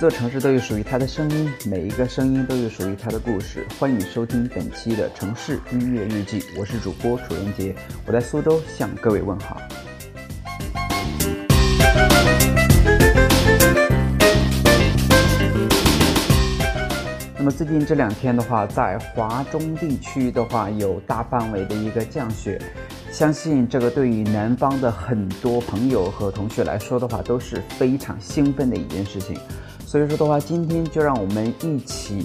座城市都有属于它的声音，每一个声音都有属于它的故事。欢迎收听本期的城市音乐日记，我是主播楚人杰，我在苏州向各位问好。那么最近这两天的话，在华中地区的话有大范围的一个降雪，相信这个对于南方的很多朋友和同学来说的话都是非常兴奋的一件事情。所以说的话，今天就让我们一起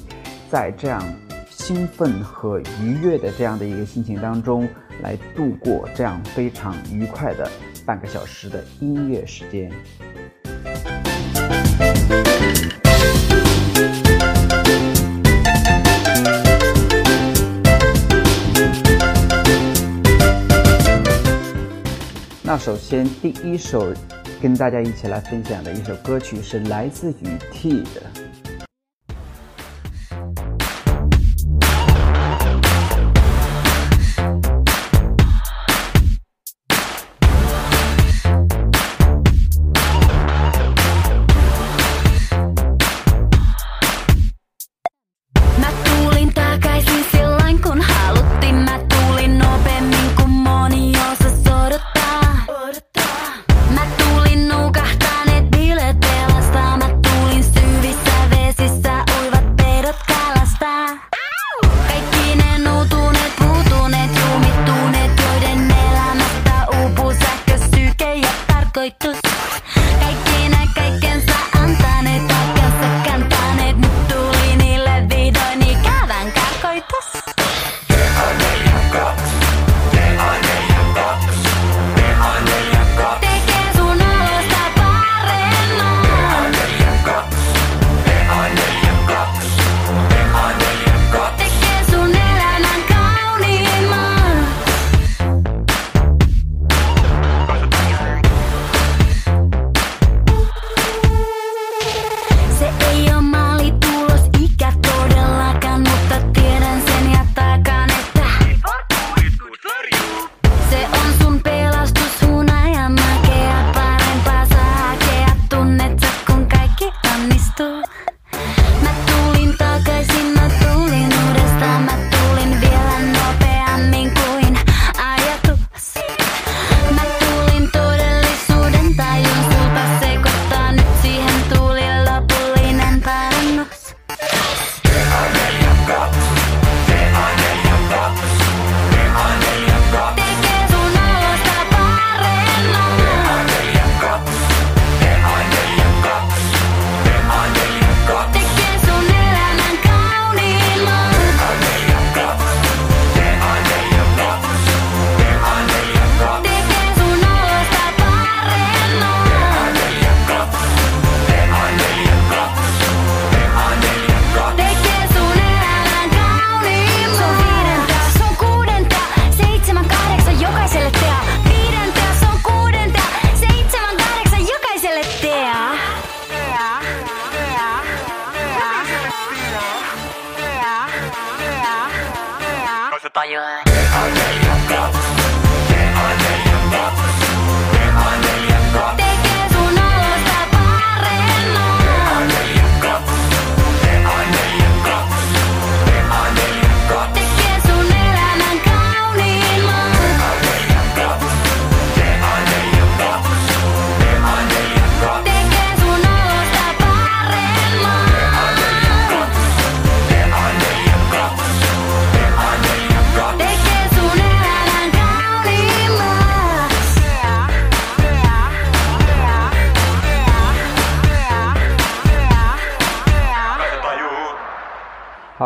在这样兴奋和愉悦的这样的一个心情当中，来度过这样非常愉快的半个小时的音乐时间。那首先第一首跟大家一起来分享的一首歌曲是来自于 T 的。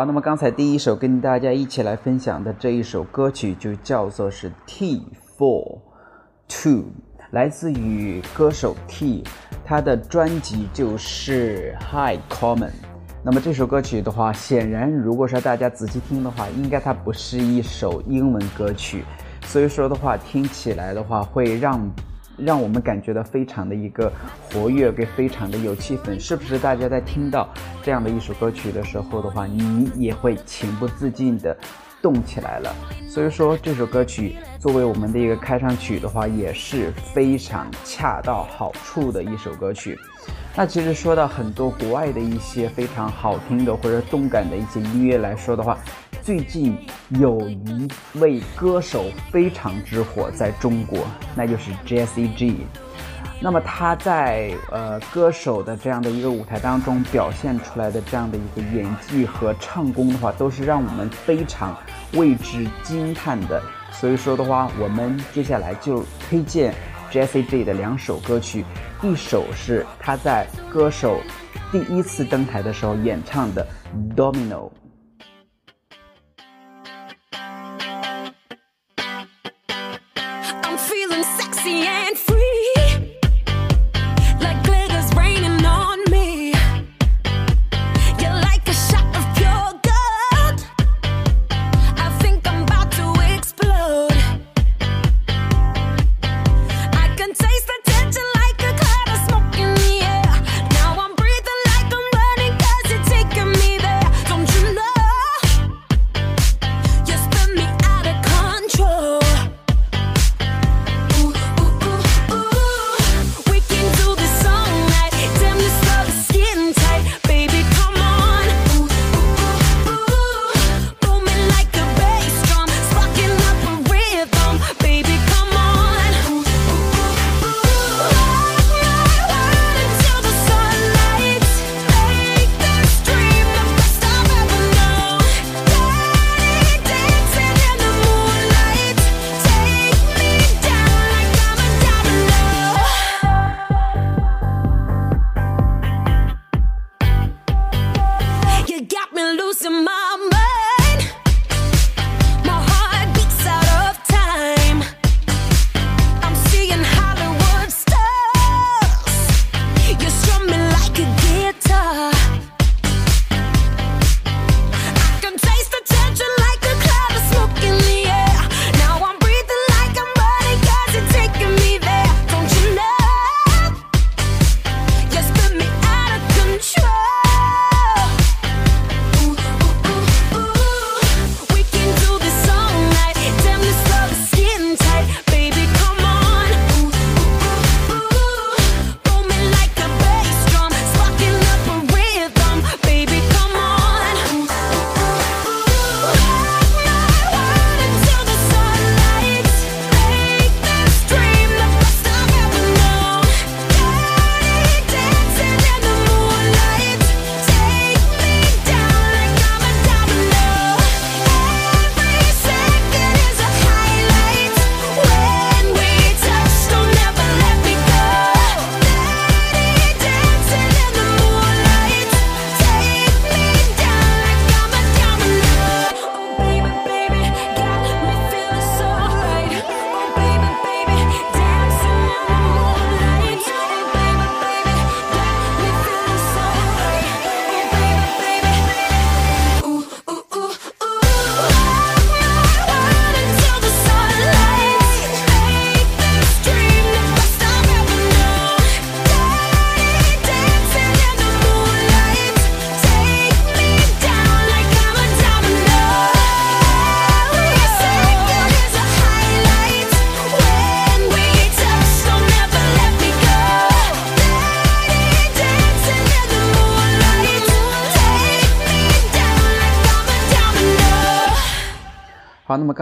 好，那么刚才第一首跟大家一起来分享的这一首歌曲就叫做是 T Four Two，来自于歌手 T，他的专辑就是 High Common。那么这首歌曲的话，显然如果说大家仔细听的话，应该它不是一首英文歌曲，所以说的话听起来的话会让。让我们感觉到非常的一个活跃，跟非常的有气氛，是不是？大家在听到这样的一首歌曲的时候的话，你也会情不自禁的动起来了。所以说，这首歌曲作为我们的一个开场曲的话，也是非常恰到好处的一首歌曲。那其实说到很多国外的一些非常好听的或者动感的一些音乐来说的话。最近有一位歌手非常之火，在中国，那就是 Jessie G。那么他在呃歌手的这样的一个舞台当中表现出来的这样的一个演技和唱功的话，都是让我们非常为之惊叹的。所以说的话，我们接下来就推荐 Jessie J 的两首歌曲，一首是他在歌手第一次登台的时候演唱的《Domino》。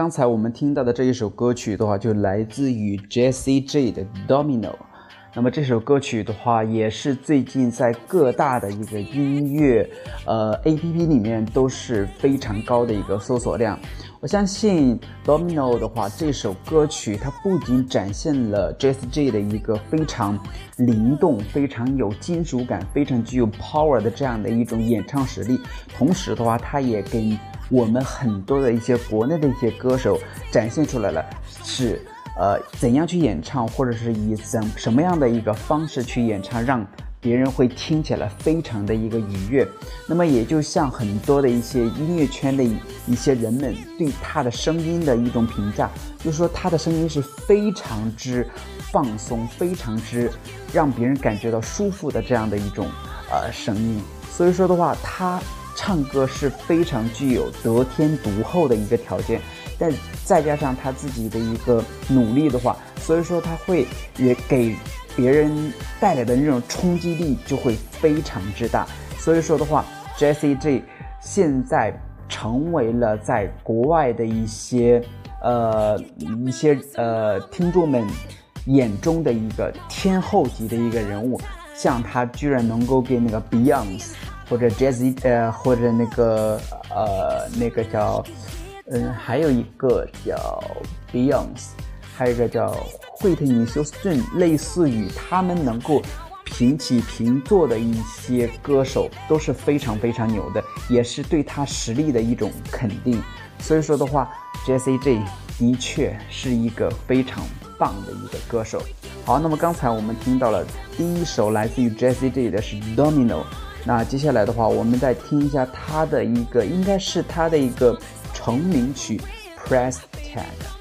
刚才我们听到的这一首歌曲的话，就来自于 Jesse J 的 Domino。那么这首歌曲的话，也是最近在各大的一个音乐呃 A P P 里面都是非常高的一个搜索量。我相信 Domino 的话，这首歌曲它不仅展现了 Jesse J 的一个非常灵动、非常有金属感、非常具有 power 的这样的一种演唱实力，同时的话，它也给我们很多的一些国内的一些歌手展现出来了是呃怎样去演唱，或者是以怎什么样的一个方式去演唱，让。别人会听起来非常的一个愉悦，那么也就像很多的一些音乐圈的一些人们对他的声音的一种评价，就是说他的声音是非常之放松，非常之让别人感觉到舒服的这样的一种呃声音。所以说的话，他唱歌是非常具有得天独厚的一个条件，但再加上他自己的一个努力的话，所以说他会也给。别人带来的那种冲击力就会非常之大，所以说的话，Jessie J 现在成为了在国外的一些呃一些呃听众们眼中的一个天后级的一个人物，像他居然能够给那个 Beyonce 或者 Jessie 呃或者那个呃那个叫嗯还有一个叫 Beyonce，还有一个叫。惠特尼休斯顿类似于他们能够平起平坐的一些歌手都是非常非常牛的，也是对他实力的一种肯定。所以说的话，Jesse J 的确是一个非常棒的一个歌手。好，那么刚才我们听到了第一首来自于 Jesse J 的是 Domino，那接下来的话，我们再听一下他的一个应该是他的一个成名曲 Press Tag。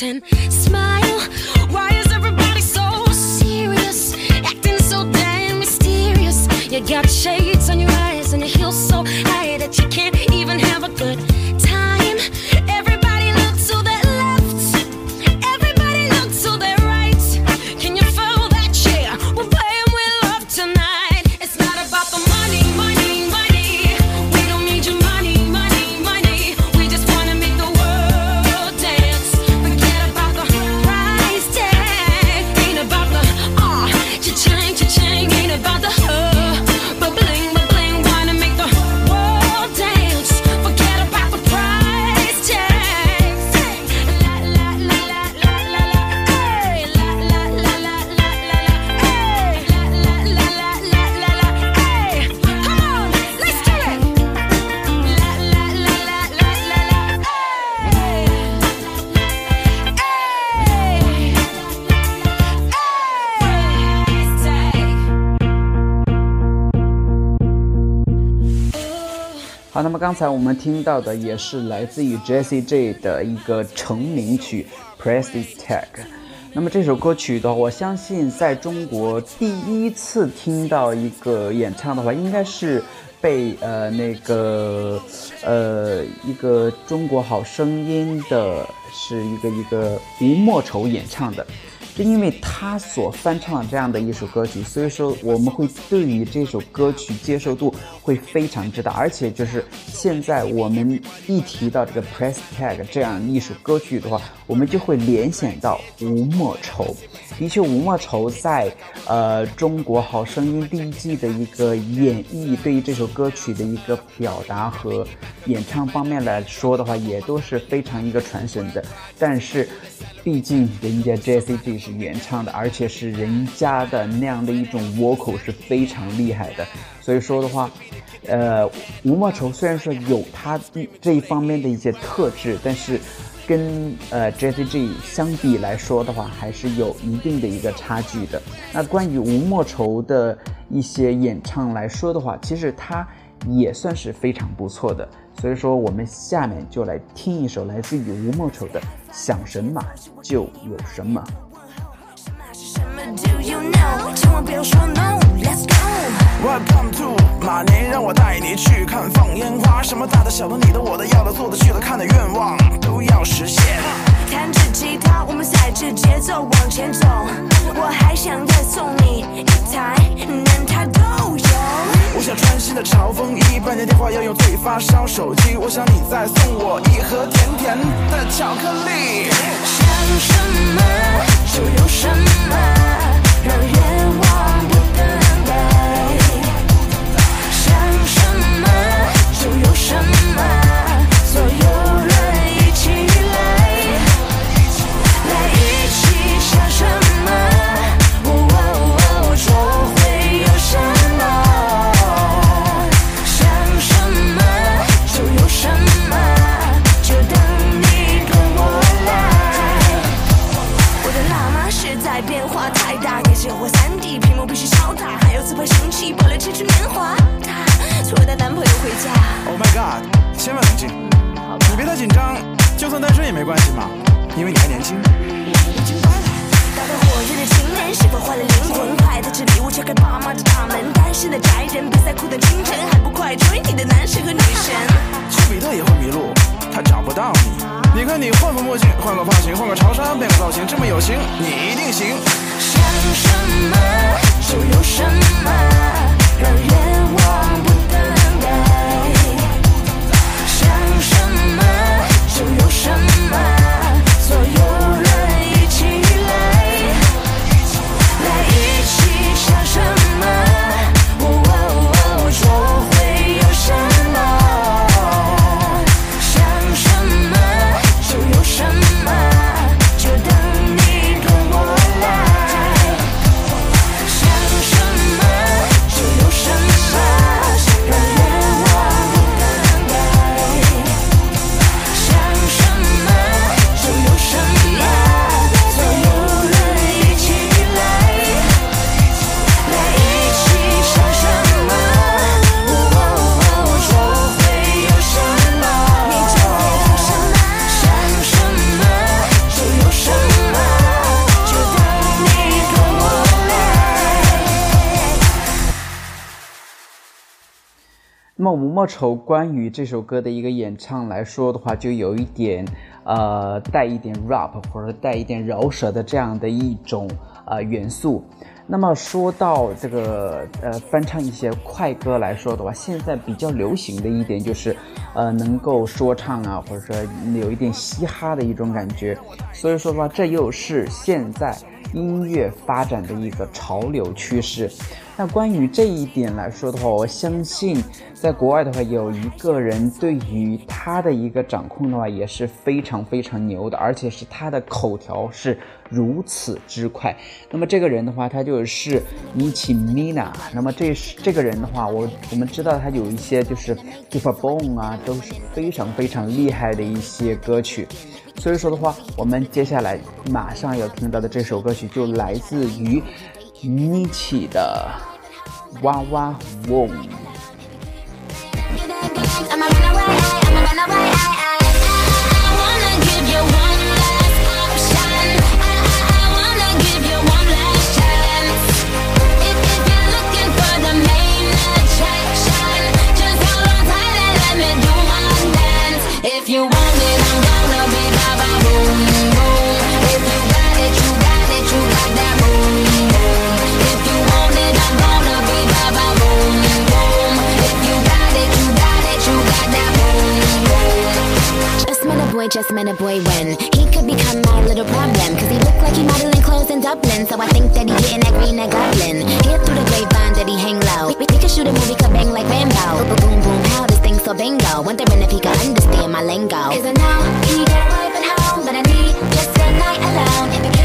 pretend 好，那么刚才我们听到的也是来自于 Jessie J 的一个成名曲《Press Tag》。那么这首歌曲的话，我相信在中国第一次听到一个演唱的话，应该是被呃那个呃一个中国好声音的是一个一个吴莫愁演唱的。就因为他所翻唱的这样的一首歌曲，所以说我们会对于这首歌曲接受度会非常之大，而且就是现在我们一提到这个 Press Tag 这样一首歌曲的话，我们就会联想到吴莫愁。的确，吴莫愁在呃中国好声音第一季的一个演绎，对于这首歌曲的一个表达和演唱方面来说的话，也都是非常一个传神的。但是，毕竟人家 Jessie J 是原唱的，而且是人家的那样的一种 vocal 是非常厉害的。所以说的话，呃，吴莫愁虽然说有他这一方面的一些特质，但是跟呃 Jessie J 相比来说的话，还是有一定的一个差距的。那关于吴莫愁的一些演唱来说的话，其实他也算是非常不错的。所以说，我们下面就来听一首来自于吴莫愁的《想什么就有什么》。Welcome to 马年，让我带你去看放烟花，什么大的、小的、你的、我的、要的、做的、去的、看的愿望都要实现。弹着吉他，我们踩着节奏往前走。我还想再送你一台，连它都有。我想穿新的潮风衣，半年电话要用最发烧手机。我想你再送我一盒甜甜的巧克力。想什么就有什么，让愿望。变化太大，电视或三 D 屏幕必须超大，还有自拍神器保留青春年华。她错带男朋友回家，Oh my god！千万冷静，你别太紧张，就算单身也没关系嘛，因为你还年轻。打得火热的情人是否换了灵魂？快带着礼物敲开爸妈的大门，单身的宅人别再苦等清晨，还不快追你的男神和女神？丘比特也会迷路，他找不到你。你看你换副墨镜，换个发型，换个潮衫，变个造型，这么有型，你一定行。想什么就有什么，让愿望不吴莫愁关于这首歌的一个演唱来说的话，就有一点呃带一点 rap 或者带一点饶舌的这样的一种呃元素。那么说到这个呃翻唱一些快歌来说的话，现在比较流行的一点就是呃能够说唱啊，或者说有一点嘻哈的一种感觉。所以说的话，这又是现在音乐发展的一个潮流趋势。那关于这一点来说的话，我相信在国外的话，有一个人对于他的一个掌控的话也是非常非常牛的，而且是他的口条是如此之快。那么这个人的话，他就是 Nicki Minaj。那么这是这个人的话，我我们知道他有一些就是 Keep Bone 啊，都是非常非常厉害的一些歌曲。所以说的话，我们接下来马上要听到的这首歌曲就来自于 Nicki 的《哇哇嗡》。Boy, just met a boy when he could become my little problem. Cause he looked like he modeling clothes in Dublin. So I think that he getting that green, that goblin. Hear through the grapevine that he hang low. We, we could shoot a movie, could bang like Rambo. Boom, boom, boom, how this thing so bingo. Wondering if he could understand my lingo. Cause I know he got a wife at home, but I need just one night alone.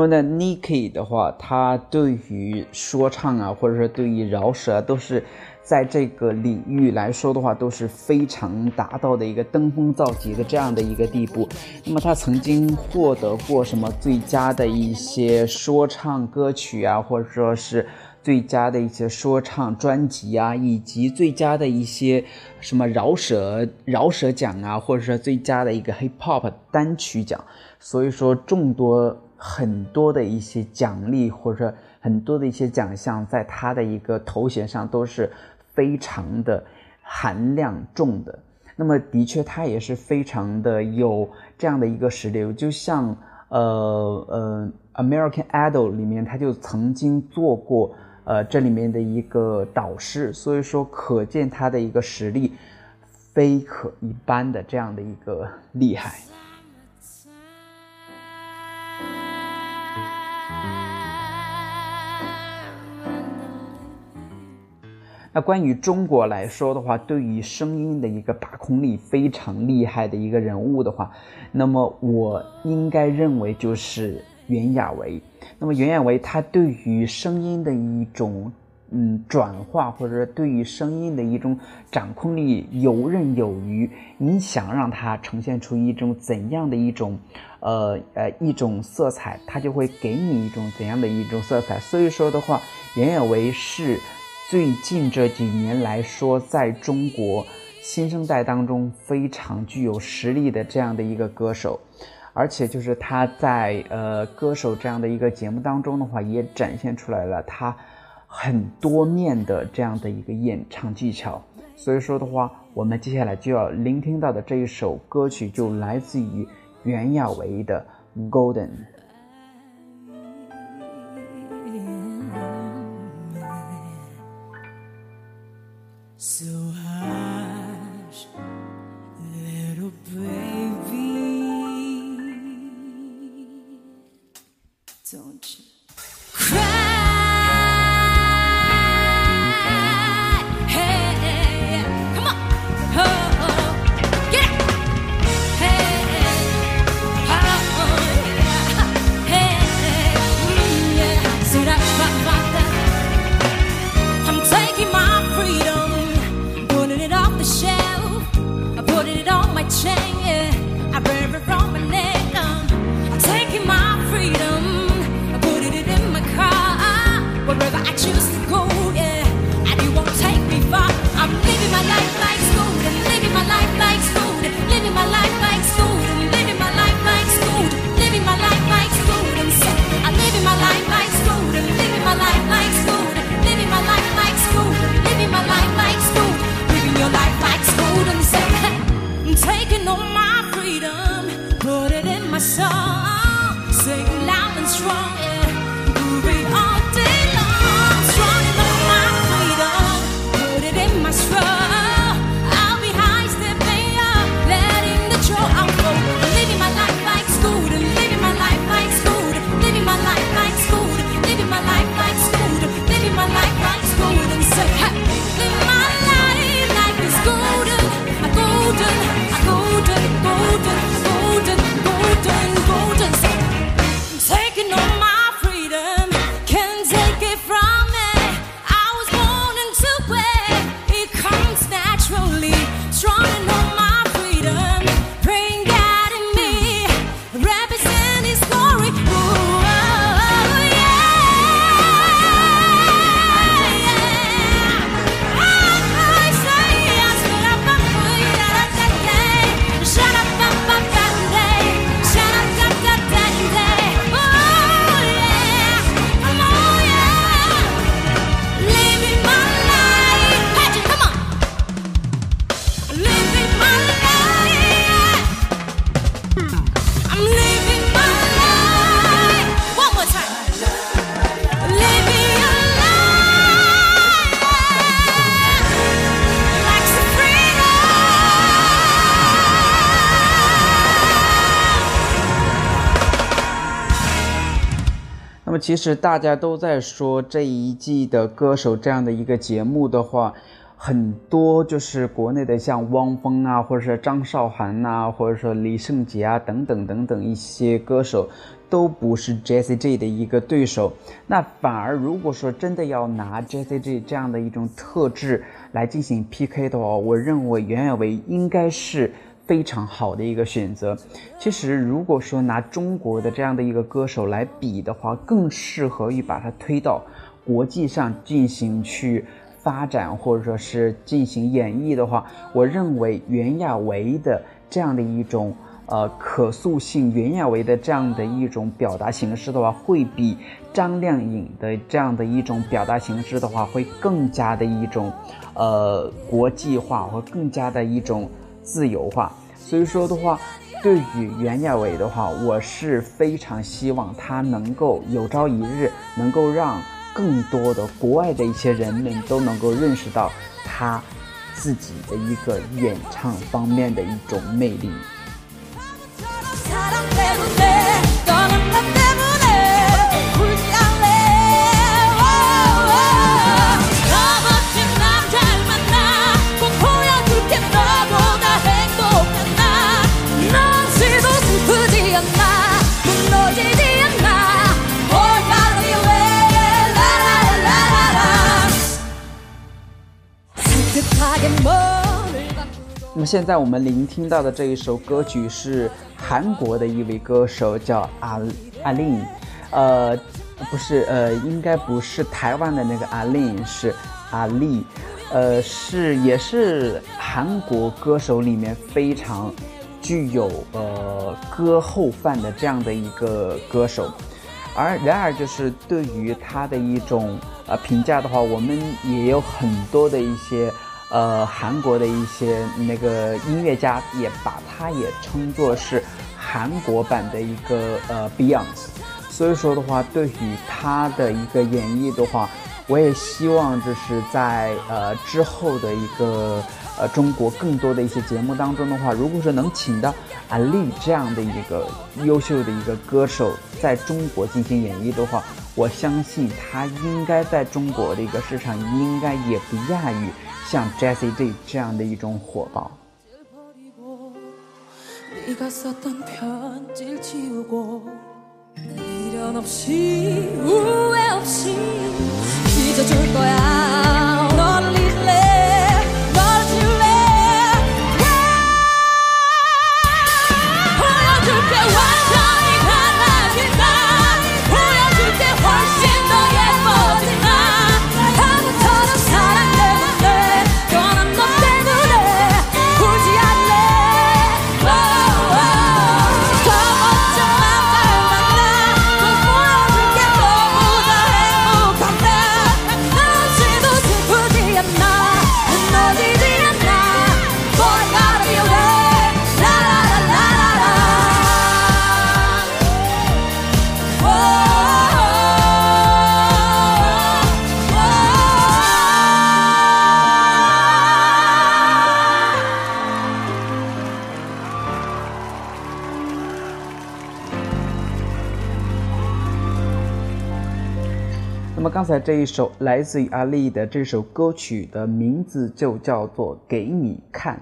么呢，Niki 的话，他对于说唱啊，或者说对于饶舌，都是在这个领域来说的话，都是非常达到的一个登峰造极的这样的一个地步。那么他曾经获得过什么最佳的一些说唱歌曲啊，或者说是最佳的一些说唱专辑啊，以及最佳的一些什么饶舌饶舌奖啊，或者说最佳的一个 hip hop 单曲奖。所以说，众多很多的一些奖励或者说很多的一些奖项，在他的一个头衔上都是非常的含量重的。那么，的确，他也是非常的有这样的一个实力，就像呃呃《American Idol》里面，他就曾经做过呃这里面的一个导师，所以说可见他的一个实力非可一般的这样的一个厉害。那关于中国来说的话，对于声音的一个把控力非常厉害的一个人物的话，那么我应该认为就是袁娅维。那么袁娅维她对于声音的一种嗯转化，或者说对于声音的一种掌控力游刃有余。你想让它呈现出一种怎样的一种呃呃一种色彩，它就会给你一种怎样的一种色彩。所以说的话，袁娅维是。最近这几年来说，在中国新生代当中非常具有实力的这样的一个歌手，而且就是他在呃歌手这样的一个节目当中的话，也展现出来了他很多面的这样的一个演唱技巧。所以说的话，我们接下来就要聆听到的这一首歌曲，就来自于袁娅维的《Golden》。So hush, little baby, don't you 那么其实大家都在说这一季的歌手这样的一个节目的话，很多就是国内的像汪峰啊，或者是张韶涵呐、或者说李圣杰啊等等等等一些歌手，都不是 JCG 的一个对手。那反而如果说真的要拿 JCG 这样的一种特质来进行 PK 的话，我认为袁娅维应该是。非常好的一个选择。其实，如果说拿中国的这样的一个歌手来比的话，更适合于把它推到国际上进行去发展，或者说是进行演绎的话，我认为袁娅维的这样的一种呃可塑性，袁娅维的这样的一种表达形式的话，会比张靓颖的这样的一种表达形式的话，会更加的一种呃国际化，或更加的一种自由化。所以说的话，对于袁娅维的话，我是非常希望她能够有朝一日能够让更多的国外的一些人们都能够认识到她自己的一个演唱方面的一种魅力。那么现在我们聆听到的这一首歌曲是韩国的一位歌手叫阿阿令，呃，不是，呃，应该不是台湾的那个阿令，是阿丽，呃，是也是韩国歌手里面非常具有呃歌后范的这样的一个歌手。而然而，就是对于他的一种呃评价的话，我们也有很多的一些呃韩国的一些那个音乐家也把他也称作是韩国版的一个呃 Beyonce。所以说的话，对于他的一个演绎的话，我也希望就是在呃之后的一个呃中国更多的一些节目当中的话，如果说能请到阿丽这样的一个优秀的一个歌手在中国进行演绎的话，我相信他应该在中国的一个市场应该也不亚于像 Jessie J 这样的一种火爆。刚才这一首来自于阿丽的这首歌曲的名字就叫做《给你看》，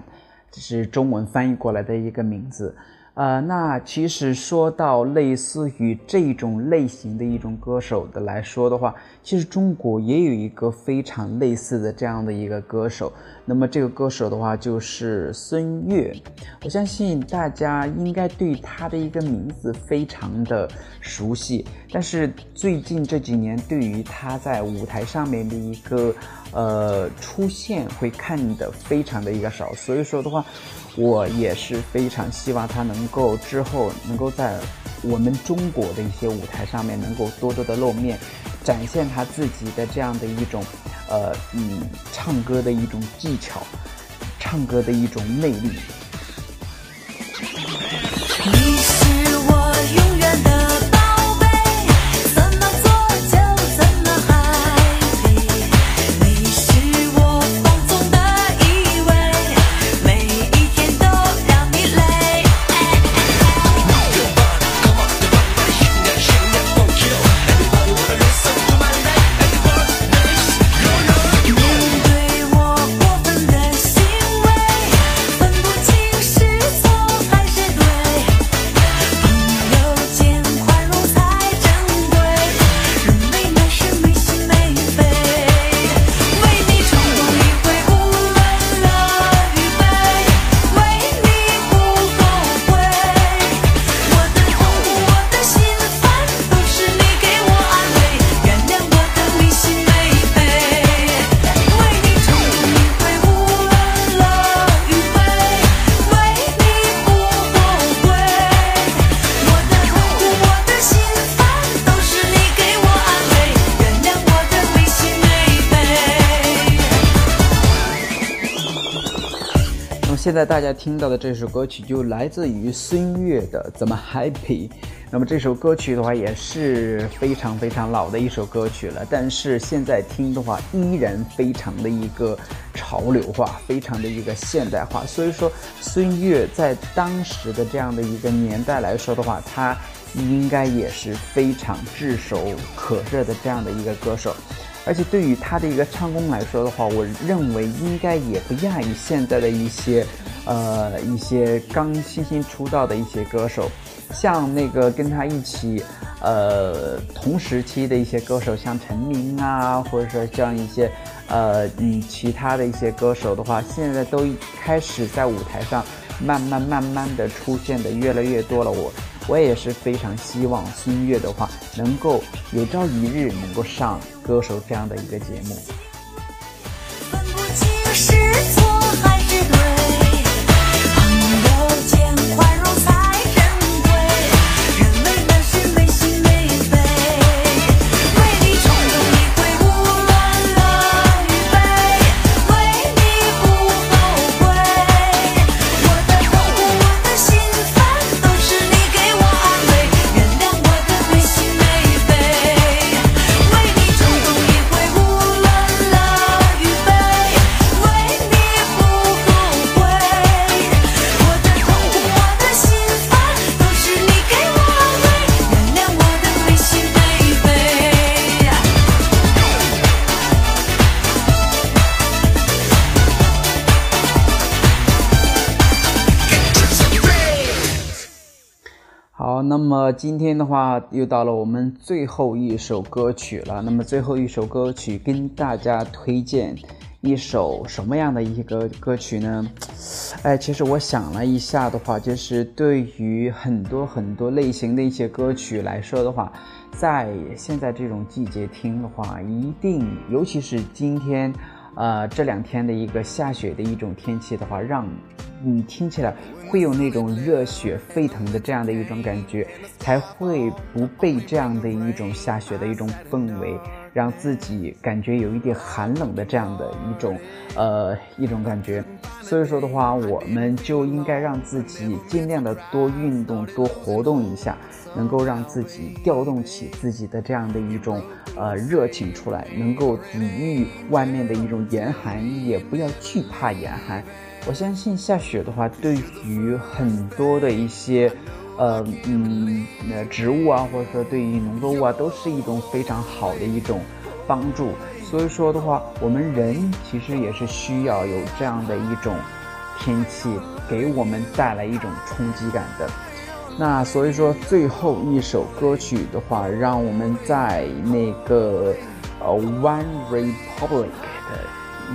这是中文翻译过来的一个名字。呃，那其实说到类似于这种类型的一种歌手的来说的话，其实中国也有一个非常类似的这样的一个歌手。那么这个歌手的话就是孙悦，我相信大家应该对他的一个名字非常的熟悉，但是最近这几年对于他在舞台上面的一个呃出现会看的非常的一个少，所以说的话，我也是非常希望他能够之后能够在我们中国的一些舞台上面能够多多的露面，展现他自己的这样的一种呃嗯唱歌的一种技巧，唱歌的一种魅力。你是在大家听到的这首歌曲就来自于孙悦的《怎么 Happy》。那么这首歌曲的话也是非常非常老的一首歌曲了，但是现在听的话依然非常的一个潮流化，非常的一个现代化。所以说孙悦在当时的这样的一个年代来说的话，他应该也是非常炙手可热的这样的一个歌手。而且对于他的一个唱功来说的话，我认为应该也不亚于现在的一些，呃，一些刚新兴出道的一些歌手，像那个跟他一起，呃，同时期的一些歌手，像陈明啊，或者说像一些，呃，嗯，其他的一些歌手的话，现在都开始在舞台上慢慢慢慢的出现的越来越多了。我。我也是非常希望孙悦的话，能够有朝一日能够上歌手这样的一个节目。今天的话又到了我们最后一首歌曲了。那么最后一首歌曲跟大家推荐一首什么样的一个歌曲呢？哎，其实我想了一下的话，就是对于很多很多类型的一些歌曲来说的话，在现在这种季节听的话，一定，尤其是今天。呃，这两天的一个下雪的一种天气的话，让你听起来会有那种热血沸腾的这样的一种感觉，才会不被这样的一种下雪的一种氛围，让自己感觉有一点寒冷的这样的一种呃一种感觉。所以说的话，我们就应该让自己尽量的多运动、多活动一下，能够让自己调动起自己的这样的一种呃热情出来，能够抵御外面的一种严寒，也不要惧怕严寒。我相信下雪的话，对于很多的一些呃嗯呃植物啊，或者说对于农作物啊，都是一种非常好的一种帮助。所以说的话，我们人其实也是需要有这样的一种天气，给我们带来一种冲击感的。那所以说，最后一首歌曲的话，让我们在那个呃 One Republic 的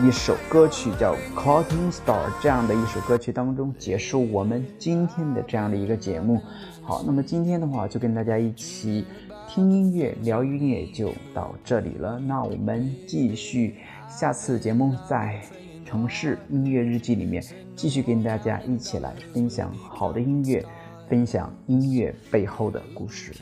一首歌曲叫《Cotton Star》这样的一首歌曲当中结束我们今天的这样的一个节目。好，那么今天的话就跟大家一起听音乐、聊音乐就到这里了。那我们继续下次节目在城市音乐日记里面继续跟大家一起来分享好的音乐。分享音乐背后的故事。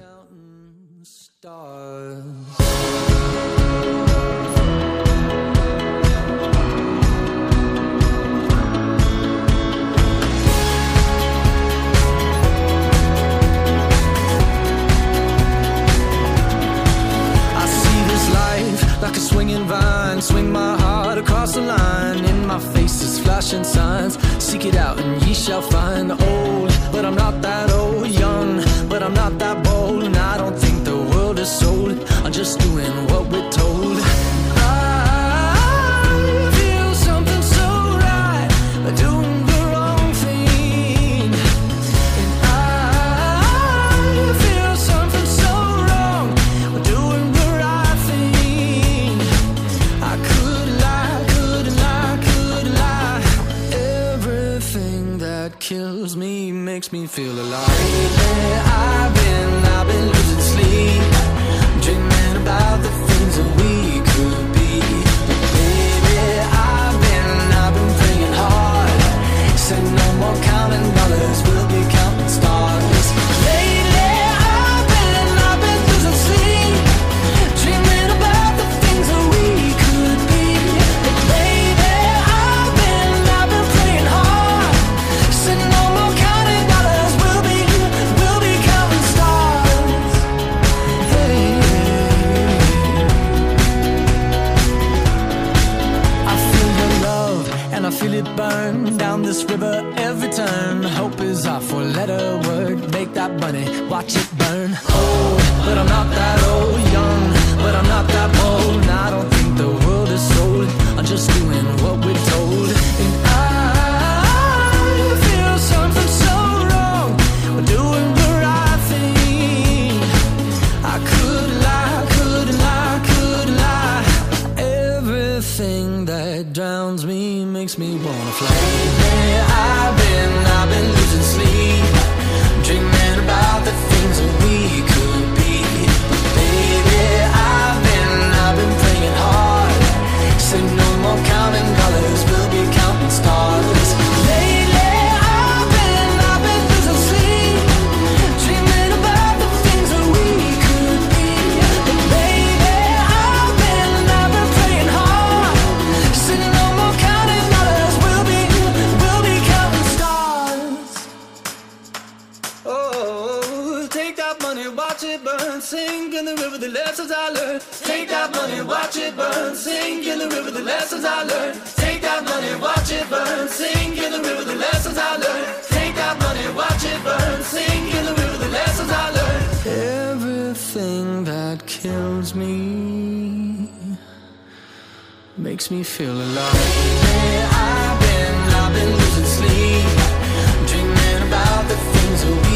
Face signs. Seek it out and ye shall find. Old, but I'm not that old. Feel alive. Lately, burn. Sink in the river, the lessons I learned. Take that money, watch it burn. Sink in the river, the lessons I learned. Take that money, watch it burn. Sink in the river, the lessons I learned. Take that money, watch it burn. Sink in the river, the lessons I learned. Everything that kills me makes me feel alive. Where I've been, I've been losing sleep, dreaming about the things that we.